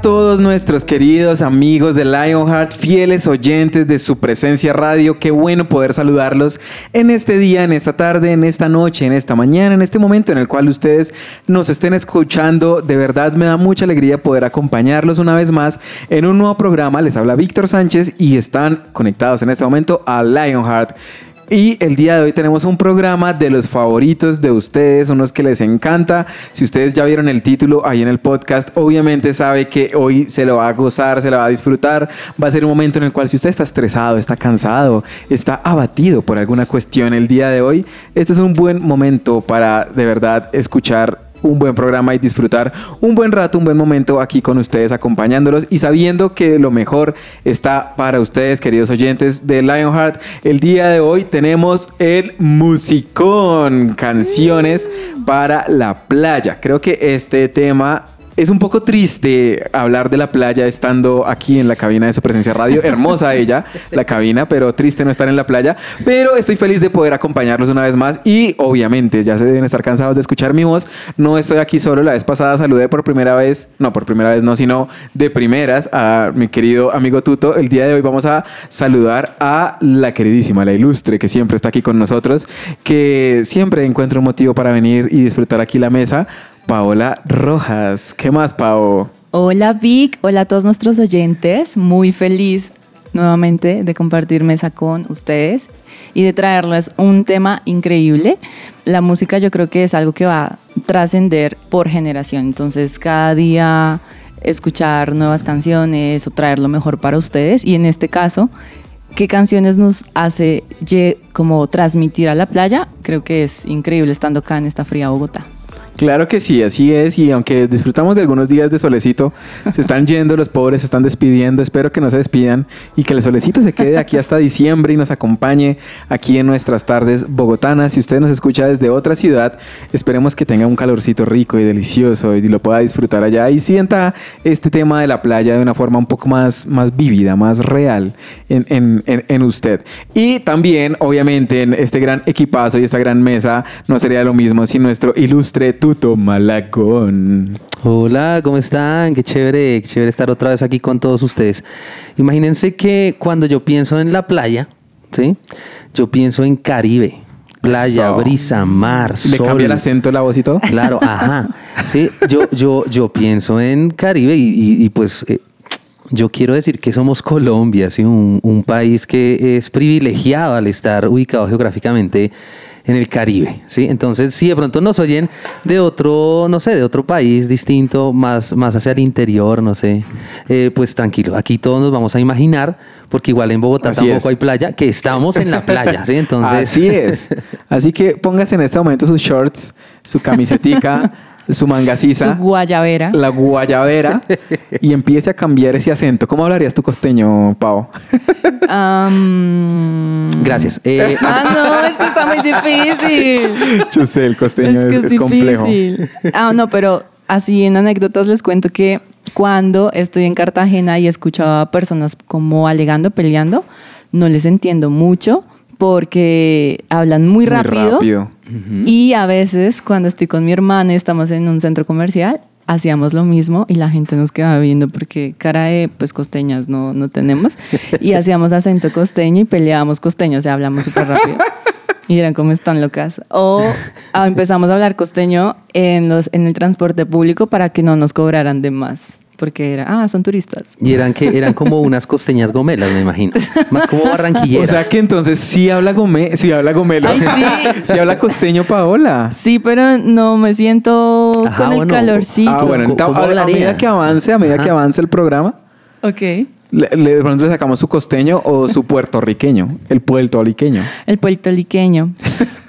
todos nuestros queridos amigos de Lionheart, fieles oyentes de su presencia radio. Qué bueno poder saludarlos en este día, en esta tarde, en esta noche, en esta mañana, en este momento en el cual ustedes nos estén escuchando. De verdad me da mucha alegría poder acompañarlos una vez más en un nuevo programa. Les habla Víctor Sánchez y están conectados en este momento a Lionheart. Y el día de hoy tenemos un programa de los favoritos de ustedes, unos que les encanta. Si ustedes ya vieron el título ahí en el podcast, obviamente sabe que hoy se lo va a gozar, se lo va a disfrutar. Va a ser un momento en el cual si usted está estresado, está cansado, está abatido por alguna cuestión el día de hoy, este es un buen momento para de verdad escuchar un buen programa y disfrutar un buen rato, un buen momento aquí con ustedes acompañándolos y sabiendo que lo mejor está para ustedes, queridos oyentes de Lionheart. El día de hoy tenemos el musicón, canciones para la playa. Creo que este tema es un poco triste hablar de la playa estando aquí en la cabina de su presencia radio. Hermosa ella, la cabina, pero triste no estar en la playa. Pero estoy feliz de poder acompañarlos una vez más. Y obviamente, ya se deben estar cansados de escuchar mi voz. No estoy aquí solo. La vez pasada saludé por primera vez, no por primera vez, no, sino de primeras a mi querido amigo Tuto. El día de hoy vamos a saludar a la queridísima, la ilustre, que siempre está aquí con nosotros, que siempre encuentra un motivo para venir y disfrutar aquí la mesa. Paola Rojas. ¿Qué más, Pao? Hola Vic, hola a todos nuestros oyentes. Muy feliz nuevamente de compartir mesa con ustedes y de traerles un tema increíble. La música yo creo que es algo que va a trascender por generación. Entonces cada día escuchar nuevas canciones o traer lo mejor para ustedes. Y en este caso, ¿qué canciones nos hace como transmitir a la playa? Creo que es increíble estando acá en esta fría Bogotá. Claro que sí, así es. Y aunque disfrutamos de algunos días de solecito, se están yendo los pobres, se están despidiendo. Espero que no se despidan y que el solecito se quede aquí hasta diciembre y nos acompañe aquí en nuestras tardes bogotanas. Si usted nos escucha desde otra ciudad, esperemos que tenga un calorcito rico y delicioso y lo pueda disfrutar allá y sienta este tema de la playa de una forma un poco más, más más real en, en, en usted. Y también, obviamente, en este gran equipazo y esta gran mesa, no sería lo mismo sin nuestro ilustre Tuto Malagón. Hola, ¿cómo están? Qué chévere, qué chévere estar otra vez aquí con todos ustedes. Imagínense que cuando yo pienso en la playa, ¿sí? Yo pienso en Caribe. Playa, brisa, mar, ¿Le sol. cambia el acento, la voz y todo? Claro, ajá. Sí, yo, yo, yo pienso en Caribe y, y- y, pues eh, yo quiero decir que somos Colombia, ¿sí? un, un país que es privilegiado al estar ubicado geográficamente en el Caribe, ¿sí? Entonces, si de pronto nos oyen de otro, no sé, de otro país distinto, más, más hacia el interior, no sé, eh, pues tranquilo, aquí todos nos vamos a imaginar, porque igual en Bogotá Así tampoco es. hay playa, que estamos en la playa, ¿sí? Entonces, Así es. Así que póngase en este momento sus shorts, su camisetica, su mangacisa, Su guayabera. la guayabera y empiece a cambiar ese acento. ¿Cómo hablarías tu costeño, Pau? Am, Gracias. Eh, Ah, no, es que está muy difícil. Yo sé, el costeño Es que es, es complejo. difícil. Ah, no, pero así en anécdotas les cuento que cuando estoy en Cartagena y escucho a personas como alegando, peleando, no les entiendo mucho porque hablan muy Muy rápido. Y a veces cuando estoy con mi hermana y estamos en un centro comercial, hacíamos lo mismo y la gente nos quedaba viendo porque cara de pues costeñas no, no tenemos. Y hacíamos acento costeño y peleábamos costeño, o sea, hablamos súper rápido. Y eran como están locas. O ah, empezamos a hablar costeño en, los, en el transporte público para que no nos cobraran de más. Porque era, ah, son turistas. Y eran que eran como unas costeñas gomelas, me imagino. Más como O barranquilleras. sea que entonces sí habla gome, sí habla gomelo. Ay, sí. sí habla costeño, Paola. Sí, pero no me siento Ajá, con el bueno. calorcito. Ah, bueno, ¿Cómo- enta- cómo a, medida que avance, a medida que avance el programa, Ok. le, le- de pronto le sacamos su costeño o su puertorriqueño, el puertorriqueño. El puertorriqueño.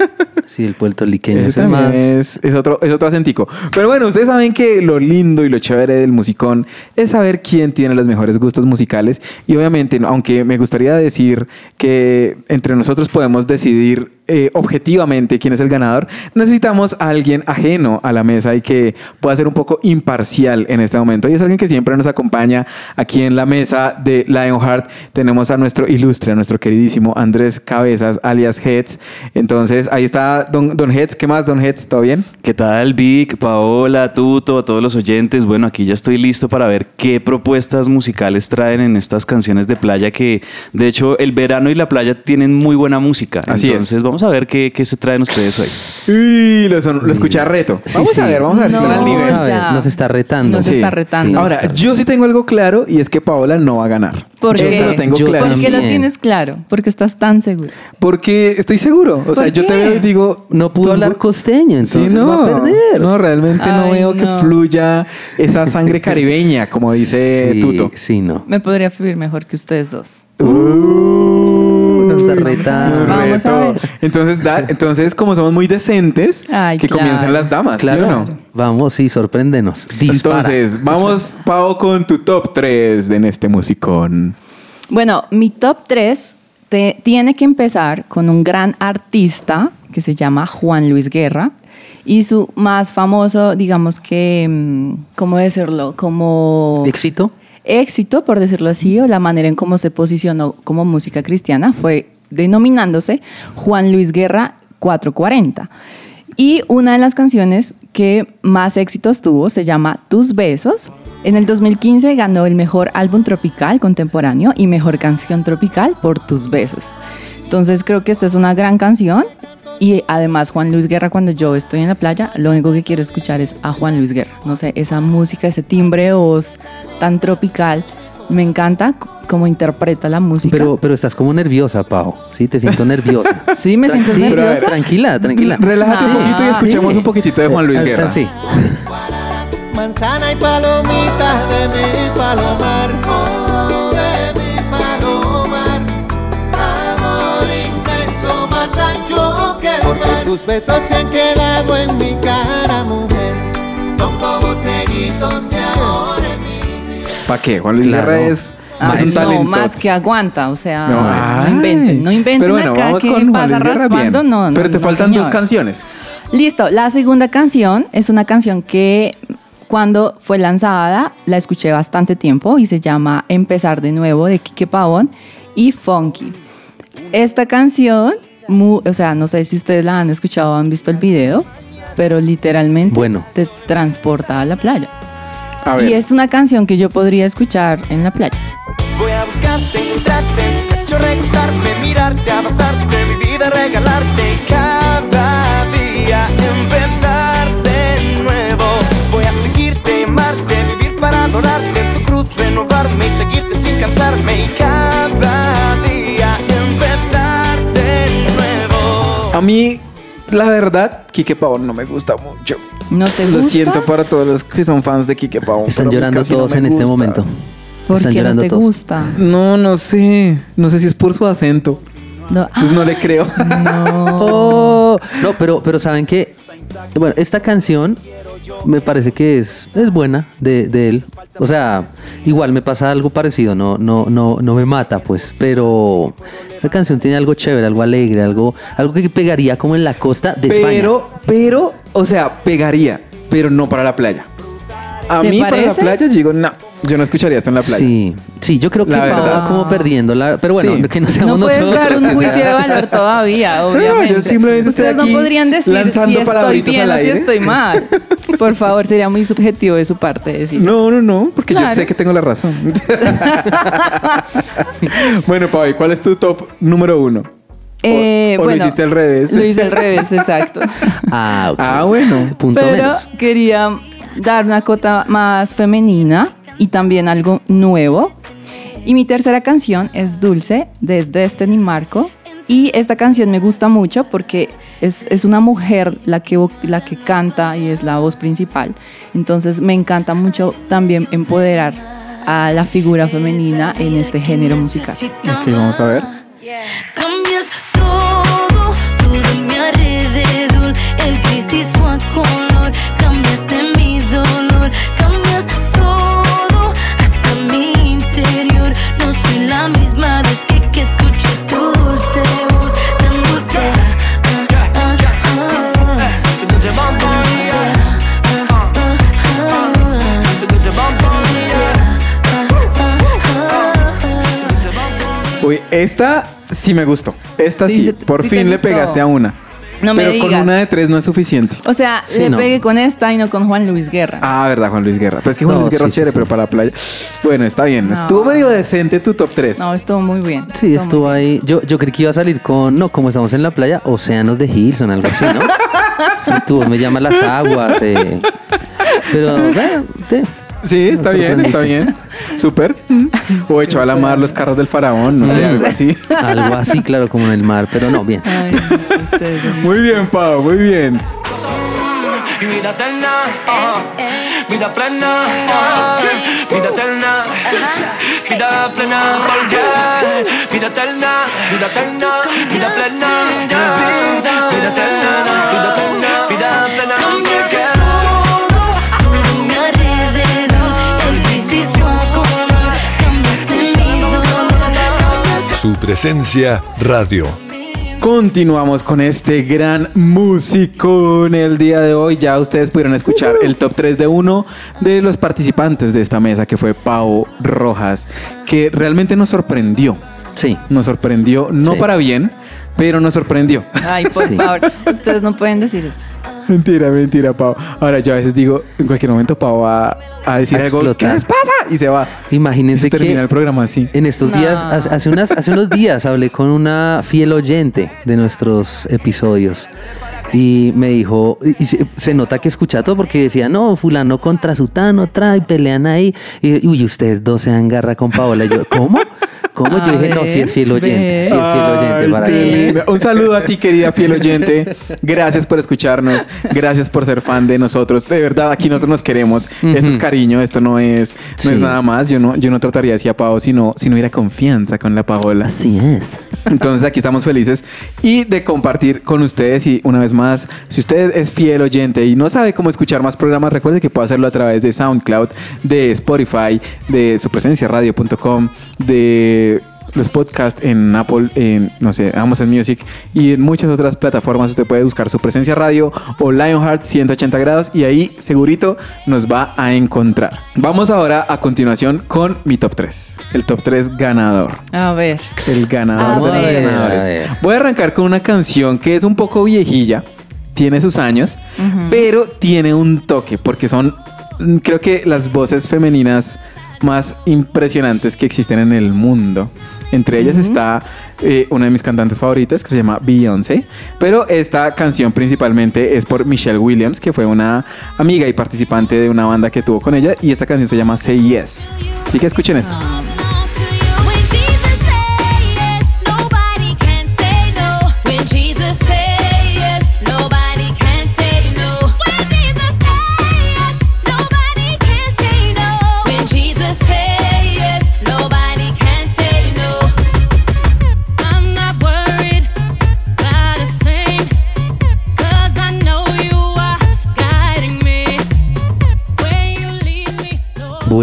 Sí, el puertorriqueño es el más. es, es otro, es otro acentico. Pero bueno, ustedes saben que lo lindo y lo chévere del musicón es saber quién tiene los mejores gustos musicales. Y obviamente, aunque me gustaría decir que entre nosotros podemos decidir eh, objetivamente quién es el ganador, necesitamos a alguien ajeno a la mesa y que pueda ser un poco imparcial en este momento. Y es alguien que siempre nos acompaña aquí en la mesa de Lionheart. Tenemos a nuestro ilustre, a nuestro queridísimo Andrés Cabezas, alias Heads. Entonces, ahí está Don, Don Heads. ¿Qué más, Don Heads? ¿Todo bien? ¿Qué tal, Vic, Paola, Tuto, a todos los oyentes? Bueno, aquí ya estoy listo para ver qué propuestas musicales traen en estas canciones de playa que, de hecho, el verano y la playa tienen muy buena música. Así es. Entonces, vamos a ver qué, qué se traen ustedes hoy. Uy, lo, son- lo escuché a reto. Sí, vamos sí. a ver, vamos a ver si No, están al nivel. Ver, nos está retando. Nos Sí, está retando. sí. Ahora, yo sí tengo algo claro y es que Paola no va a ganar. ¿Por Eso qué? lo tengo Yo claro. ¿Por qué lo tienes claro? Porque estás tan seguro. Porque estoy seguro. O sea, ¿Por yo te veo y digo. No pudo hablar costeño, entonces sí, no, va a perder. No, realmente no veo que fluya esa sangre caribeña, como dice sí, Tuto. Sí, no. Me podría fluir mejor que ustedes dos. Uh, Nos está Uy, retando. Vamos a ver. Entonces, da- entonces, como somos muy decentes, Ay, que claro. comiencen las damas, ¿sí Claro. o no? Vamos, sí, sorpréndenos. Dispara. Entonces, vamos, Pau, con tu top 3 en este musicón. Bueno, mi top 3 tiene que empezar con un gran artista que se llama Juan Luis Guerra. Y su más famoso, digamos que, mm, ¿cómo decirlo? Como ¿Éxito? éxito, por decirlo así, o la manera en cómo se posicionó como música cristiana fue denominándose Juan Luis Guerra 440. Y una de las canciones que más éxitos tuvo se llama Tus Besos. En el 2015 ganó el mejor álbum tropical contemporáneo y mejor canción tropical por Tus Besos. Entonces creo que esta es una gran canción y además Juan Luis Guerra cuando yo estoy en la playa lo único que quiero escuchar es a Juan Luis Guerra. No sé, esa música, ese timbre de voz tan tropical, me encanta cómo interpreta la música. Pero, pero estás como nerviosa, Pau. Sí, te siento nerviosa. sí, me siento Sí, pero a ver, nerviosa. tranquila, tranquila. Relájate un Ah, poquito y escuchemos Sí. un poquitito de Juan Luis Eh, Guerra. Sí. Manzana y palomitas de mi palomar. Tus besos se han quedado en mi cara, mujer. Son como cerizos de amor en mi vida. ¿Para qué? Juan Luis Claro. Guerra es Ah, más un no, talento. más que aguanta, o sea, No, no, inventen, no inventen Pero bueno, acá vamos que con pasa raspando, bien. no, no, Pero te no, faltan dos canciones. Listo, la segunda canción es una canción que cuando fue lanzada la escuché bastante tiempo y se llama Empezar de nuevo de Quique Pavón y Funky. Esta canción, mu- o sea, no sé si ustedes la han escuchado o han visto el video, pero literalmente Bueno. te transporta a la playa. A ver. Y es una canción que yo podría escuchar en la playa. Voy a buscarte, encontrarte, pecho recostarme, mirarte, abrazarte, mi vida regalarte y cada día empezar de nuevo. Voy a seguirte, amarte, vivir para adorarte, en tu cruz renovarme y seguirte sin cansarme y cada A mí, la verdad, Quique Pavón no me gusta mucho. ¿No te Lo gusta? siento para todos los que son fans de Quique Pavón. Están llorando no todos en este momento. ¿Por Están qué no llorando te todos. gusta? No, no sé. No sé si es por su acento. No. Entonces no le creo. Oh, no, pero, pero saben que, bueno, esta canción me parece que es, es buena de, de él. O sea, igual me pasa algo parecido, no, no, no, no me mata, pues, pero esta canción tiene algo chévere, algo alegre, algo, algo que pegaría como en la costa de España. pero, pero, o sea, pegaría, pero no para la playa. A ¿Te mí para la playa yo digo, no, yo no escucharía esto en la playa. Sí, sí, yo creo que La va como perdiendo la. Pero bueno, Sí. que no seamos No puedes nosotros. dar un juicio de valor todavía, No, obviamente. yo simplemente estoy Ustedes aquí no podrían decir si estoy bien o si estoy mal. Por favor, sería muy subjetivo de su parte decir. No, no, no, porque yo sé que tengo la razón. bueno, Pau, ¿y ¿cuál es tu top número uno? Eh, o, o bueno, lo hiciste al revés. Lo hice al revés, exacto. Ah. Ah, bueno. Punto Pero menos. quería dar una cota más femenina y también algo nuevo. Y mi tercera canción es Dulce de Destiny Marco. Y esta canción me gusta mucho porque es, es una mujer la que, la que canta y es la voz principal. Entonces me encanta mucho también empoderar a la figura femenina en este género musical. Ok, vamos a ver. Esta sí me gustó. Esta sí, Sí, se- por sí te fin le pegaste a una. No me Pero con digas. una de tres no es suficiente. O sea, Sí, le no. pegué con esta y no con Juan Luis Guerra. Ah, verdad, Juan Luis Guerra. Pues es que Juan No, Luis Guerra sí, es sí, chévere, sí. pero para playa. Bueno, está bien. No. Estuvo medio decente tu top 3. No, estuvo muy bien. Sí, estuvo bien. ahí. Yo, yo creí que iba a salir con, no, como estamos en la playa, océanos de Hilson, algo así, ¿no? Sí, tú me llamas las aguas. eh. Pero, bueno, sí. Sí, está bien, está bien. Súper. O echó a la mar los carros del faraón, no sé, algo así. Algo así, claro, como en el mar, pero no, bien. Ay, son- Muy bien, Pau, muy bien. Y vida eterna, vida plena, vida eterna, vida plena, vida eterna, vida eterna, vida plena, vida eterna, vida eterna, vida plena, Su presencia radio. Continuamos con este gran músico en el día de hoy. Ya ustedes pudieron escuchar el top 3 de uno de los participantes de esta mesa, que fue Pau Rojas, que realmente nos sorprendió. Sí. Nos sorprendió, no Sí. para bien, pero nos sorprendió. Ay, por Sí. favor. Ustedes no pueden decir eso. Mentira, mentira, Pau. Ahora yo a veces digo, en cualquier momento Pau va a decir A algo, ¿qué explotar. les pasa? Y se va. Imagínense se termina que el programa así. en estos No. días, hace, hace unas, hace unos días hablé con una fiel oyente de nuestros episodios y me dijo, y se, se nota que escucha todo porque decía, no, fulano contra sutano, trae, pelean ahí. Y uy, ustedes dos se dan garra con Paola. Y yo, ¿cómo? ¿Cómo? Yo dije, no, sí es fiel oyente, sí es fiel oyente Ay, para que... Un saludo a ti, querida fiel oyente. Gracias por escucharnos. Gracias por ser fan de nosotros. De verdad, aquí nosotros nos queremos. Esto es cariño, esto no es, no es nada más. Yo no, yo no trataría así a Pau si no, si no hubiera confianza con la Paola. Así es. Entonces aquí estamos felices y de compartir con ustedes y una vez más, si usted es fiel oyente y no sabe cómo escuchar más programas, recuerde que puede hacerlo a través de SoundCloud, de Spotify, de supresenciaradio.com, de los podcasts en Apple, en, no sé, Amazon Music y en muchas otras plataformas. Usted puede buscar su presencia radio o Lionheart 180 grados y ahí segurito nos va a encontrar. Vamos ahora a continuación con mi top 3. El top 3 ganador. A ver. El ganador A de los ganadores. A. Voy a arrancar con una canción que es un poco viejilla, tiene sus años, pero tiene un toque, porque son, mm, creo que las voces femeninas más impresionantes que existen en el mundo. Entre ellas está eh, una de mis cantantes favoritas que se llama Beyoncé, pero esta canción principalmente es por Michelle Williams, que fue una amiga y participante de una banda que tuvo con ella, y esta canción se llama Say Yes. Así que escuchen esto.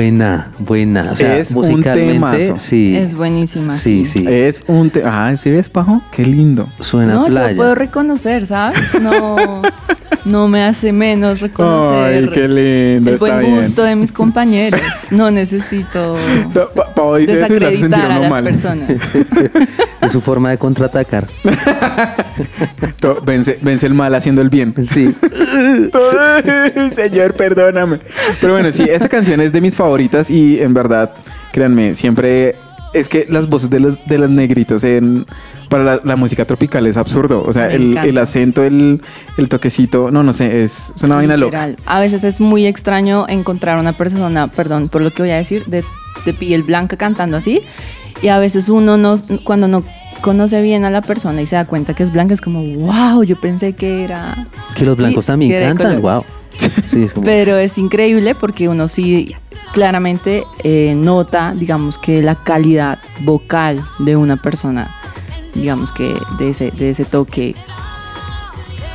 Buena, buena. O sea, Es un musicalmente, temazo. sí. Es buenísima. Sí, sí. Es un... te- Ah, ¿sí ves, Pajo? Qué lindo. Suena No, playa. yo puedo reconocer, ¿sabes? No, no me hace menos reconocer Ay, qué lindo, el está buen bien. gusto de mis compañeros. No necesito No, Pa- Pau dice eso y desacreditar a las mal. personas. Es su forma de contraatacar. Vence, vence el mal haciendo el bien. Sí. Señor, perdóname. Pero bueno, sí, esta canción es de mis favoritas y en verdad, créanme, siempre es que las voces de los, de los negritos en, para la, la música tropical es absurdo. O sea, el, el acento, el, el toquecito, no, no sé, es, es una vaina loca. Literal. A veces es muy extraño encontrar una persona, perdón por lo que voy a decir, de, de piel blanca cantando así. Y a veces uno no, cuando no conoce bien a la persona y se da cuenta que es blanca, es como, wow, yo pensé que era... Que los blancos Sí, también cantan, wow. Sí, es como... Pero es increíble porque uno sí claramente eh, nota, digamos que la calidad vocal de una persona, digamos que de ese, de ese toque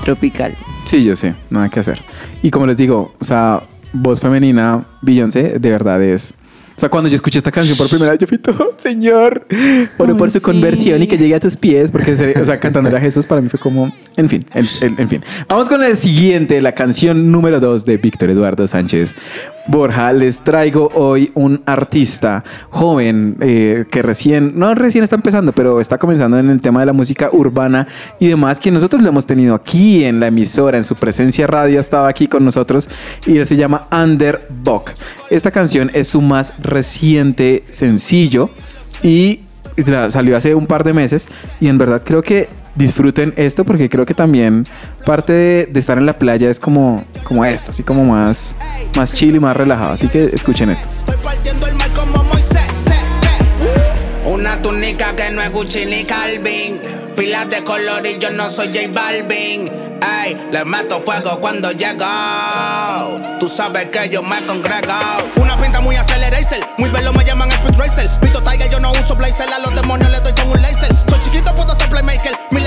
tropical. Sí, yo sé, nada que hacer. Y como les digo, o sea, voz femenina, Beyoncé, de verdad es. O sea, cuando yo escuché esta canción por primera vez, yo fui todo, Señor, oro por Ay, su sí. conversión y que llegue a tus pies, porque, se- o sea, cantándole a Jesús para mí fue como, en fin, en fin. Vamos con el siguiente, la canción número dos de Víctor Eduardo Sánchez. Borja, les traigo hoy un artista joven eh, que recién, no recién está empezando, pero está comenzando en el tema de la música urbana y demás, que nosotros lo hemos tenido aquí en la emisora, en su presencia radio, estaba aquí con nosotros y él se llama Under Buck. Esta canción es su más reciente sencillo y salió hace un par de meses y en verdad creo que disfruten esto porque creo que también parte de, de estar en la playa es como, como esto, así como más, más chill y más relajado. Así que escuchen esto. Estoy partiendo el mar como Moisés. Una túnica que no es Gucci ni Calvin. Pilas de color y yo no soy J Balvin. Ey, le meto fuego cuando llego. Tú sabes que yo me congrego. Una pinta muy aceleracer. Muy velo me llaman Speed Racer. Vito Tiger, yo no uso blazer. A los demonios les doy con un laser. Soy chiquito, puedo ser playmaker. Mi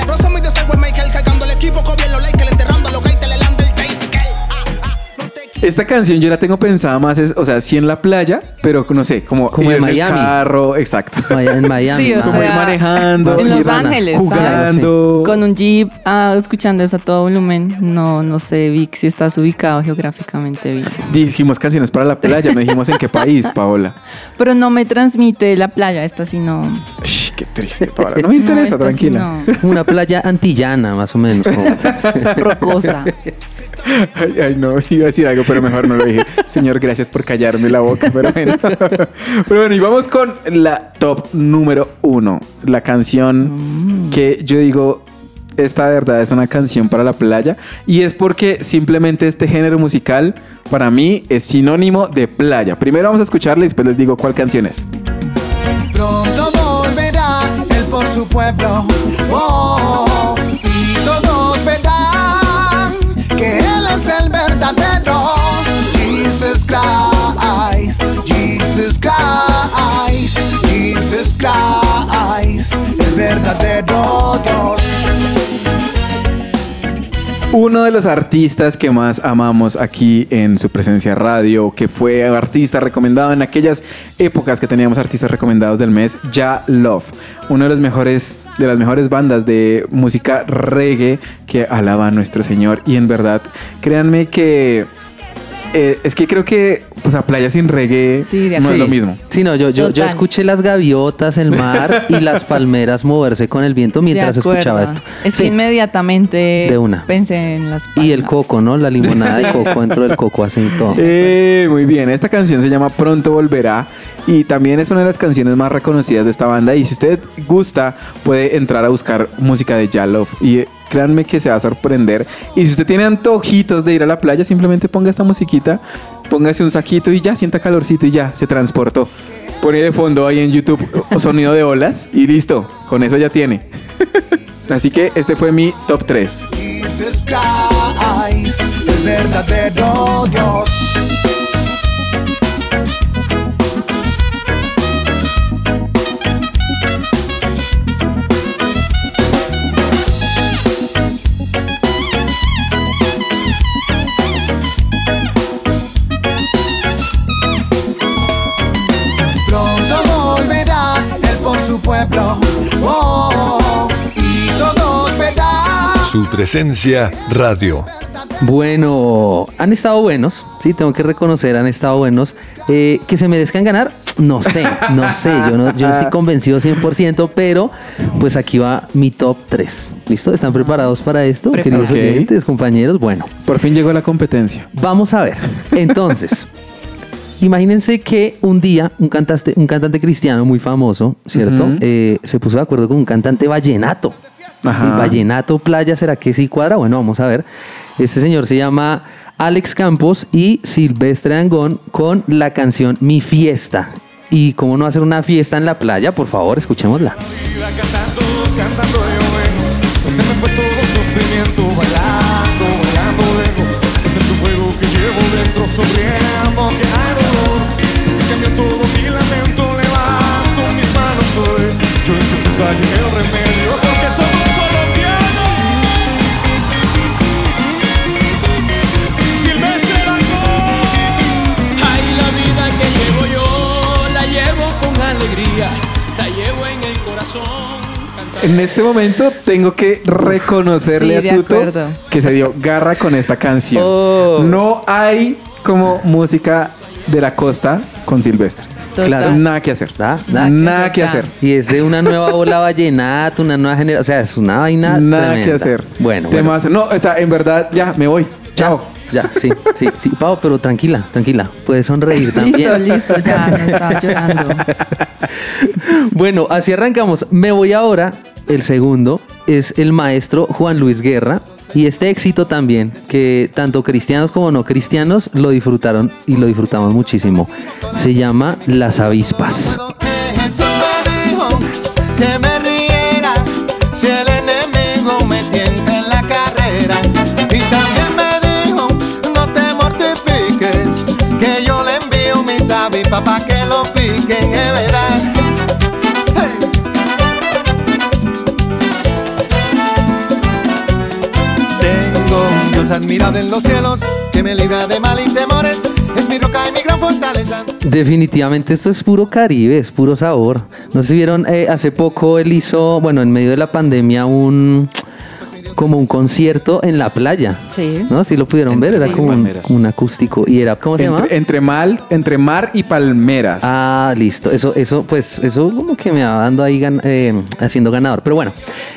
Esta canción yo la tengo pensada más, es, o sea, sí en la playa, pero no sé, como, Como ir en el carro, exacto. En Miami. Sí, o Como ir sea, manejando, en ir Los Ángeles, ¿sabes? jugando. Con un jeep ah, escuchando eso a todo volumen. No, no sé, Vic, si estás ubicado geográficamente bien. Dijimos canciones para la playa, no dijimos en qué país, Paola. Pero no me transmite la playa, esta sí no. Triste, Paola. No me interesa, sí tranquila. Una playa antillana, más o menos. Rocosa. Ay, ay, no, iba a decir algo, pero mejor no lo dije. Señor, gracias por callarme la boca, pero bueno. Pero bueno, y vamos con la top número uno. La canción que yo digo, esta de verdad es una canción para la playa. Y es porque simplemente este género musical, para mí, es sinónimo de playa. Primero vamos a escucharla y después les digo cuál canción es. Oh, y todos verán que él es el verdadero. Jesus Christ, Jesus Christ, Jesus Christ, el verdadero Dios. Uno de los artistas que más amamos aquí en su presencia radio, que fue artista recomendado en aquellas épocas que teníamos artistas recomendados del mes, Ya Love. Uno de los mejores, de las mejores bandas de música reggae que alaba a nuestro Señor. Y en verdad, créanme que eh, es que creo que, o sea, playa sin reggae Sí, de no es lo mismo. Sí, no, yo, yo, yo escuché las gaviotas, el mar y las palmeras moverse con el viento mientras escuchaba esto. Es que Sí. inmediatamente De una. pensé en las Y el palmas. coco, ¿no? La limonada de coco dentro del coco hacen todo. Eh, muy bien, esta canción se llama Pronto Volverá y también es una de las canciones más reconocidas de esta banda y si usted gusta puede entrar a buscar música de Yalov y créanme que se va a sorprender y si usted tiene antojitos de ir a la playa simplemente ponga esta musiquita, póngase un saquito y ya sienta calorcito y ya se transportó. Pone de fondo ahí en YouTube sonido de olas y listo, con eso ya tiene. Así que este fue mi top 3. Jesus Christ, el verdadero Dios. Su presencia radio. Bueno, han estado buenos, sí, tengo que reconocer, han estado buenos. Eh, que se merezcan ganar, no sé, no sé, yo no, yo no estoy convencido 100%, pero pues aquí va mi top 3. ¿Listo? ¿Están preparados para esto, queridos oyentes, compañeros? Bueno, Por fin llegó la competencia. Vamos a ver. Entonces, imagínense que un día un cantante, un cantante cristiano muy famoso, ¿cierto? Eh, se puso de acuerdo con un cantante vallenato. Ajá. Vallenato playa, ¿será que sí cuadra? Bueno, vamos a ver. Este señor se llama Alex Campos y Silvestre Angón con la canción Mi Fiesta. Y cómo no hacer una fiesta en la playa, por favor, escuchémosla. vida cantando, cantando yo. Pues se me fue todo sufrimiento, bailando, bailando. Pues es tu fuego que llevo dentro, sonriendo En este momento tengo que reconocerle Sí, a Tuto acuerdo. que se dio garra con esta canción. Oh. No hay como música de la costa con Silvestre. Total. Claro. Nada que hacer. Nada, nada. Nada que hacer. hacer. Y es de una nueva ola vallenata, una nueva generación. O sea, es una vaina. Nada tremenda. que hacer. Bueno, bueno. Temas- No, o sea, en verdad, ya, me voy. Chao. Ya, sí, sí, sí. Pau, pero tranquila, tranquila. Puedes sonreír también. Listo, listo, ya, no estaba llorando. Bueno, así arrancamos. Me voy ahora. El segundo es el maestro Juan Luis Guerra. Y este éxito también, que tanto cristianos como no cristianos lo disfrutaron y lo disfrutamos muchísimo. Se llama Las Avispas. Admirable en los cielos, que me libra de mal y temores, es mi roca y mi gran fortaleza. Definitivamente esto es puro Caribe, es puro sabor. No sé si vieron, eh, hace poco él hizo, bueno, en medio de la pandemia, un como un concierto en la playa. Sí. ¿No? Si lo pudieron ver, era Sí. como un, un acústico. Y era, ¿cómo se llama? Entre, entre mal, entre mar y palmeras. Ah, listo. Eso, eso, pues, eso como que me va dando ahí gan- eh, haciendo ganador. Pero bueno.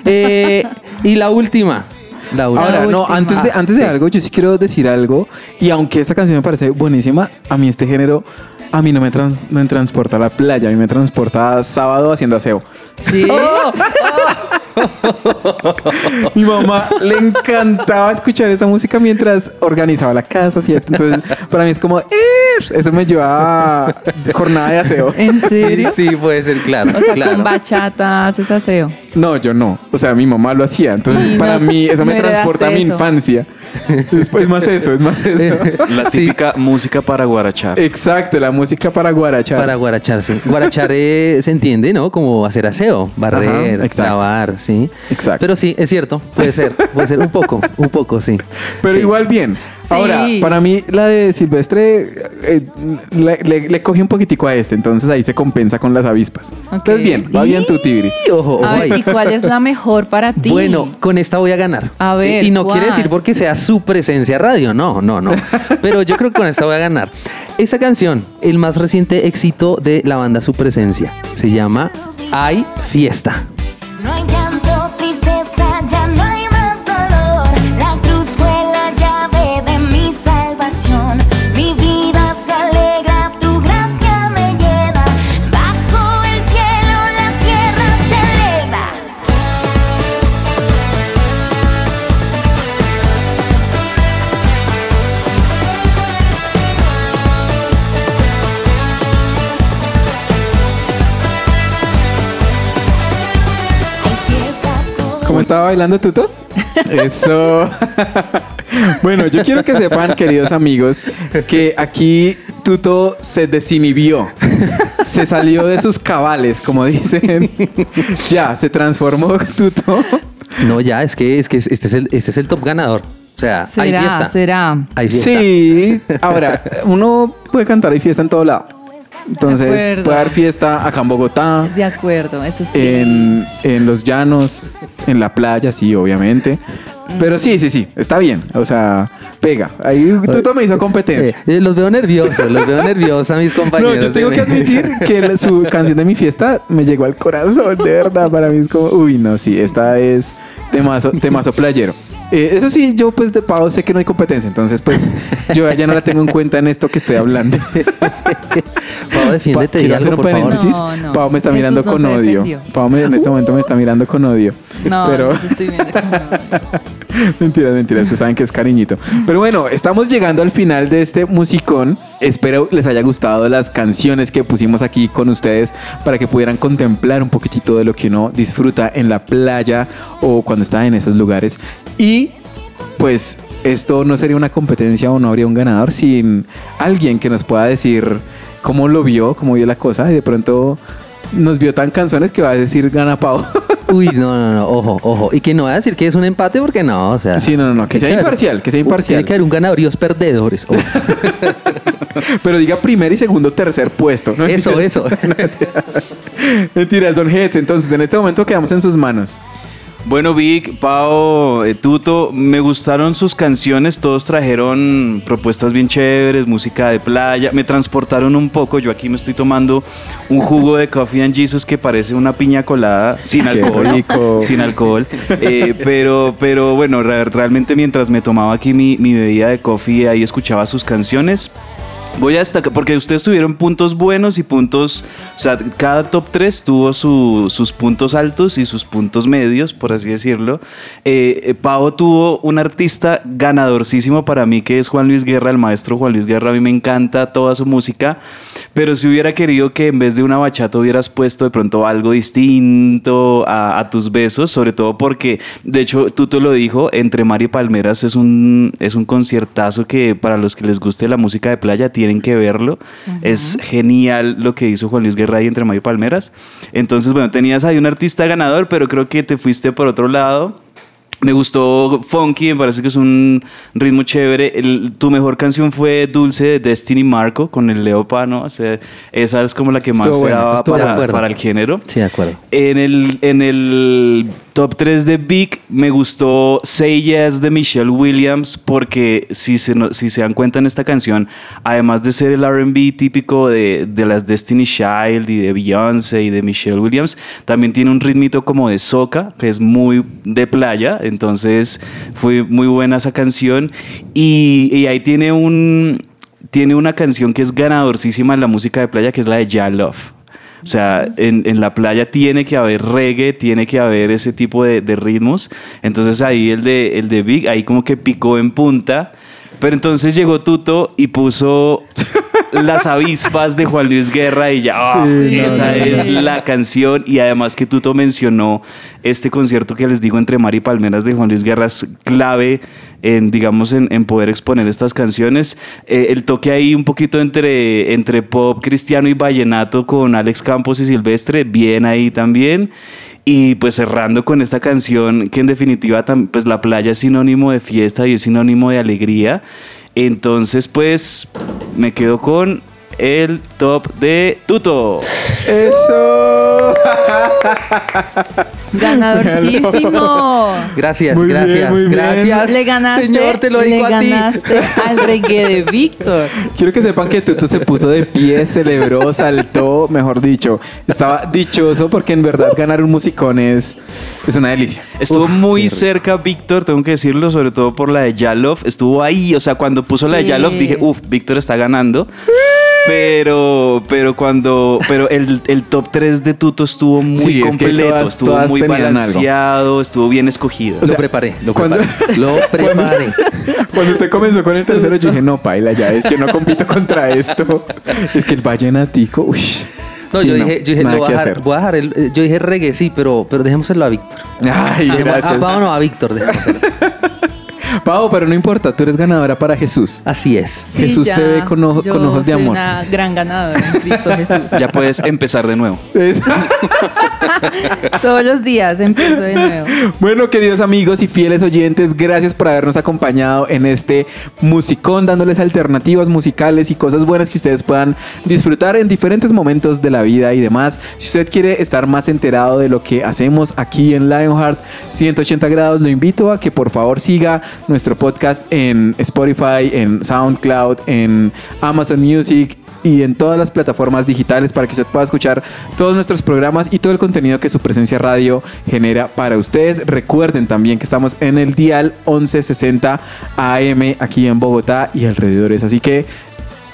Eh, y la última. Ahora, no, última. antes de, antes de algo, yo sí quiero decir algo. Y aunque esta canción me parece buenísima, a mí este género, a mí no me, trans- me transporta a la playa, a mí me transporta a sábado haciendo aseo. Sí. Mi mamá le encantaba escuchar esa música mientras organizaba la casa, ¿cierto? Entonces, para mí es como, "Ir". eso me lleva a jornada de aseo. ¿En Sí, serio? sí, puede ser, claro. O sea, claro. con bachata haces aseo. No, yo no. O sea, mi mamá lo hacía. Entonces, Ay, para no, mí, eso me transporta a mi eso. infancia. Después más eso, es más eso. La típica música para guarachar. Exacto, la música para guarachar. Para guaracharse. Guarachar eh, se entiende, ¿no? Como hacer aseo, barrer, Ajá, lavar, sí. Exacto. Pero sí, es cierto, puede ser, puede ser un poco, un poco, sí. Pero Sí. igual bien. Sí. Ahora, para mí la de Silvestre eh, le, le- le coge un poquitico a este, entonces ahí se compensa con las avispas. Entonces bien, va bien tu Tibri. Y ojo, ojo A ver, ahí. ¿y cuál es la mejor para ti? Bueno, con esta voy a ganar. A Sí, ver, Y no quiere decir porque sea su presencia radio, no, no, no. Pero yo creo que con esta voy a ganar. Esta canción, el más reciente éxito de la banda Su Presencia, se llama Hay Fiesta. Estaba bailando Tuto? Eso. bueno, yo quiero que sepan, queridos amigos, que aquí Tuto se desinhibió. Se salió de sus cabales, como dicen. ya, se transformó Tuto. No, ya, es que, es que este es el, este es el top ganador. O sea, hay será, fiesta. será. Hay fiesta. Sí, ahora, uno puede cantar y fiesta en todo lado. Entonces, puede haber fiesta acá en Bogotá, De acuerdo, eso sí. en, en los llanos, en la playa, sí, obviamente. Pero sí, sí, sí, está bien. O sea, pega. Ahí Tuto me hizo competencia. Eh, eh, los veo nerviosos, los veo nerviosos a mis No, compañeros. yo tengo que admitir que la- su canción de mi fiesta me llegó al corazón, de verdad. Para mí es como, uy, no, sí, esta es temazo, temazo playero. Eh, eso sí, yo pues de Pau sé que no hay competencia, entonces pues yo ya no la tengo en cuenta en esto que estoy hablando. Pau, defiéndete Pa- y algo, por favor. paréntesis. No, no. Pau me está Jesús mirando no con odio. defendió. Pau me- en este momento me está mirando con odio. No, pero estoy viendo como- Mentiras, mentiras, ustedes saben que es cariñito. Pero bueno, estamos llegando al final de este musicón. Espero les haya gustado las canciones que pusimos aquí con ustedes para que pudieran contemplar un poquitito de lo que uno disfruta en la playa o cuando está en esos lugares. Y pues esto no sería una competencia o no habría un ganador sin alguien que nos pueda decir cómo lo vio, cómo vio la cosa y de pronto nos vio tan canciones que va a decir gana Pau. Uy, no, no, no, ojo, ojo. Y que no va a decir que es un empate porque no, o sea. Sí, no, no, no, que sea imparcial, que sea imparcial. Tiene que haber un ganador y dos perdedores. Pero diga primer y segundo, tercer puesto. ¿no? Eso, Mentiras. eso. Mentiras, Don Hetz. Entonces, en este momento quedamos en sus manos. Bueno, Vic, Pau, eh, Tuto, me gustaron sus canciones, todos trajeron propuestas bien chéveres, música de playa, me transportaron un poco, yo aquí me estoy tomando un jugo de Coffee and Jesus que parece una piña colada sin alcohol, sin alcohol, Eh, pero, pero bueno, re- realmente mientras me tomaba aquí mi, mi bebida de coffee, ahí escuchaba sus canciones. Voy a destacar, porque ustedes tuvieron puntos buenos y puntos, o sea, cada top 3 tuvo su- sus puntos altos y sus puntos medios, por así decirlo. Eh, eh, Pau tuvo un artista ganadorcísimo para mí, que es Juan Luis Guerra, el maestro Juan Luis Guerra, a mí me encanta toda su música, pero si hubiera querido que en vez de una bachata hubieras puesto de pronto algo distinto a, a tus besos, sobre todo porque, de hecho, tú te lo dijo, Entre Mar y Palmeras es un, es un conciertazo que para los que les guste la música de playa tienen que verlo. Es genial lo que hizo Juan Luis Guerra ahí Entre Mar y Palmeras. Entonces, bueno, tenías ahí un artista ganador, pero creo que te fuiste por otro lado. Me gustó Funky, me parece que es un ritmo chévere. El- tu mejor canción fue Dulce de Destiny Marco con el Leopa, ¿no? O sea, esa es como la que más se daba para, el género. Sí, de acuerdo. En el, en el top 3 de Big me gustó Say Yes de Michelle Williams porque si se, si se dan cuenta en esta canción, además de ser el RB típico de, de las Destiny Child y de Beyoncé y de Michelle Williams, también tiene un ritmito como de soca, que es muy de playa, entonces fue muy buena esa canción y, y ahí tiene un... Tiene una canción que es ganadorcísima en la música de playa, que es la de Ya Love. O sea, en, en la playa tiene que haber reggae, tiene que haber ese tipo de, de ritmos. Entonces ahí el de, el de Big, ahí como que picó en punta. Pero entonces llegó Tuto y puso las avispas de Juan Luis Guerra y ya, ah, Sí, esa no, no. es la canción. Y además que Tuto mencionó este concierto que les digo entre Mar y Palmeras de Juan Luis Guerra es clave en, digamos, en, en poder exponer estas canciones. Eh, el toque ahí un poquito entre, entre pop cristiano y vallenato con Alex Campos y Silvestre, bien ahí también. Y pues cerrando con esta canción que en definitiva pues la playa es sinónimo de fiesta y es sinónimo de alegría. Entonces pues me quedo con el top de Tuto. Eso. Ganadorcísimo. Gracias, Muy bien, gracias, bien. gracias. Le ganaste, Señor, te lo le digo a ti. ganaste al reggae de Víctor. Quiero que sepan que Tuto se puso de pie, celebró, saltó, mejor dicho. Estaba dichoso porque en verdad ganar un musicón es, es una delicia. Estuvo Uf, muy cerca Víctor, tengo que decirlo, sobre todo por la de Yalov. Estuvo ahí, o sea, cuando puso la de. Yalov dije, uff, Víctor está ganando. Pero, pero cuando, pero el, el top 3 de Tuto estuvo muy Sí, es que completo, todas- estuvo todas muy algo. balanceado, estuvo bien escogido. O sea, lo preparé, lo cuando- preparé. Lo preparé. Cuando usted comenzó con el tercero, yo dije, no, paila, ya es, yo no compito contra esto. Es que el vallenatico, uy. No, Sí, yo dije, yo dije, lo voy a dejar, voy a dejar el, eh, yo dije reggae, sí, pero, pero dejémoselo a Víctor. Ay, Dejemos- gracias. Ah, vámonos a Víctor, dejémoselo. Pau, pero no importa, tú eres ganadora para Jesús. Así es. Sí, Jesús ya, te ve con ojo- yo con ojos de soy amor. una gran ganadora en Cristo Jesús. Ya puedes empezar de nuevo. Todos los días empiezo de nuevo. Bueno, queridos amigos y fieles oyentes, gracias por habernos acompañado en este musicón, dándoles alternativas musicales y cosas buenas que ustedes puedan disfrutar en diferentes momentos de la vida y demás. Si usted quiere estar más enterado de lo que hacemos aquí en Lionheart 180 grados, lo invito a que por favor siga nuestro podcast en Spotify, en SoundCloud, en Amazon Music y en todas las plataformas digitales para que usted pueda escuchar todos nuestros programas y todo el contenido que su presencia radio genera para ustedes. Recuerden también que estamos en el dial 1160 AM aquí en Bogotá y alrededores. Así que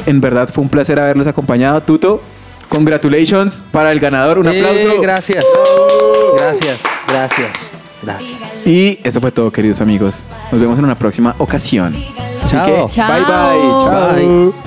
en verdad fue un placer haberlos acompañado. Tuto, congratulations para el ganador. Un Eh, aplauso. gracias. Gracias, gracias, gracias. Y eso fue todo, queridos amigos. Nos vemos en una próxima ocasión. Así Chao. que, Chao. bye bye. Chao. Bye.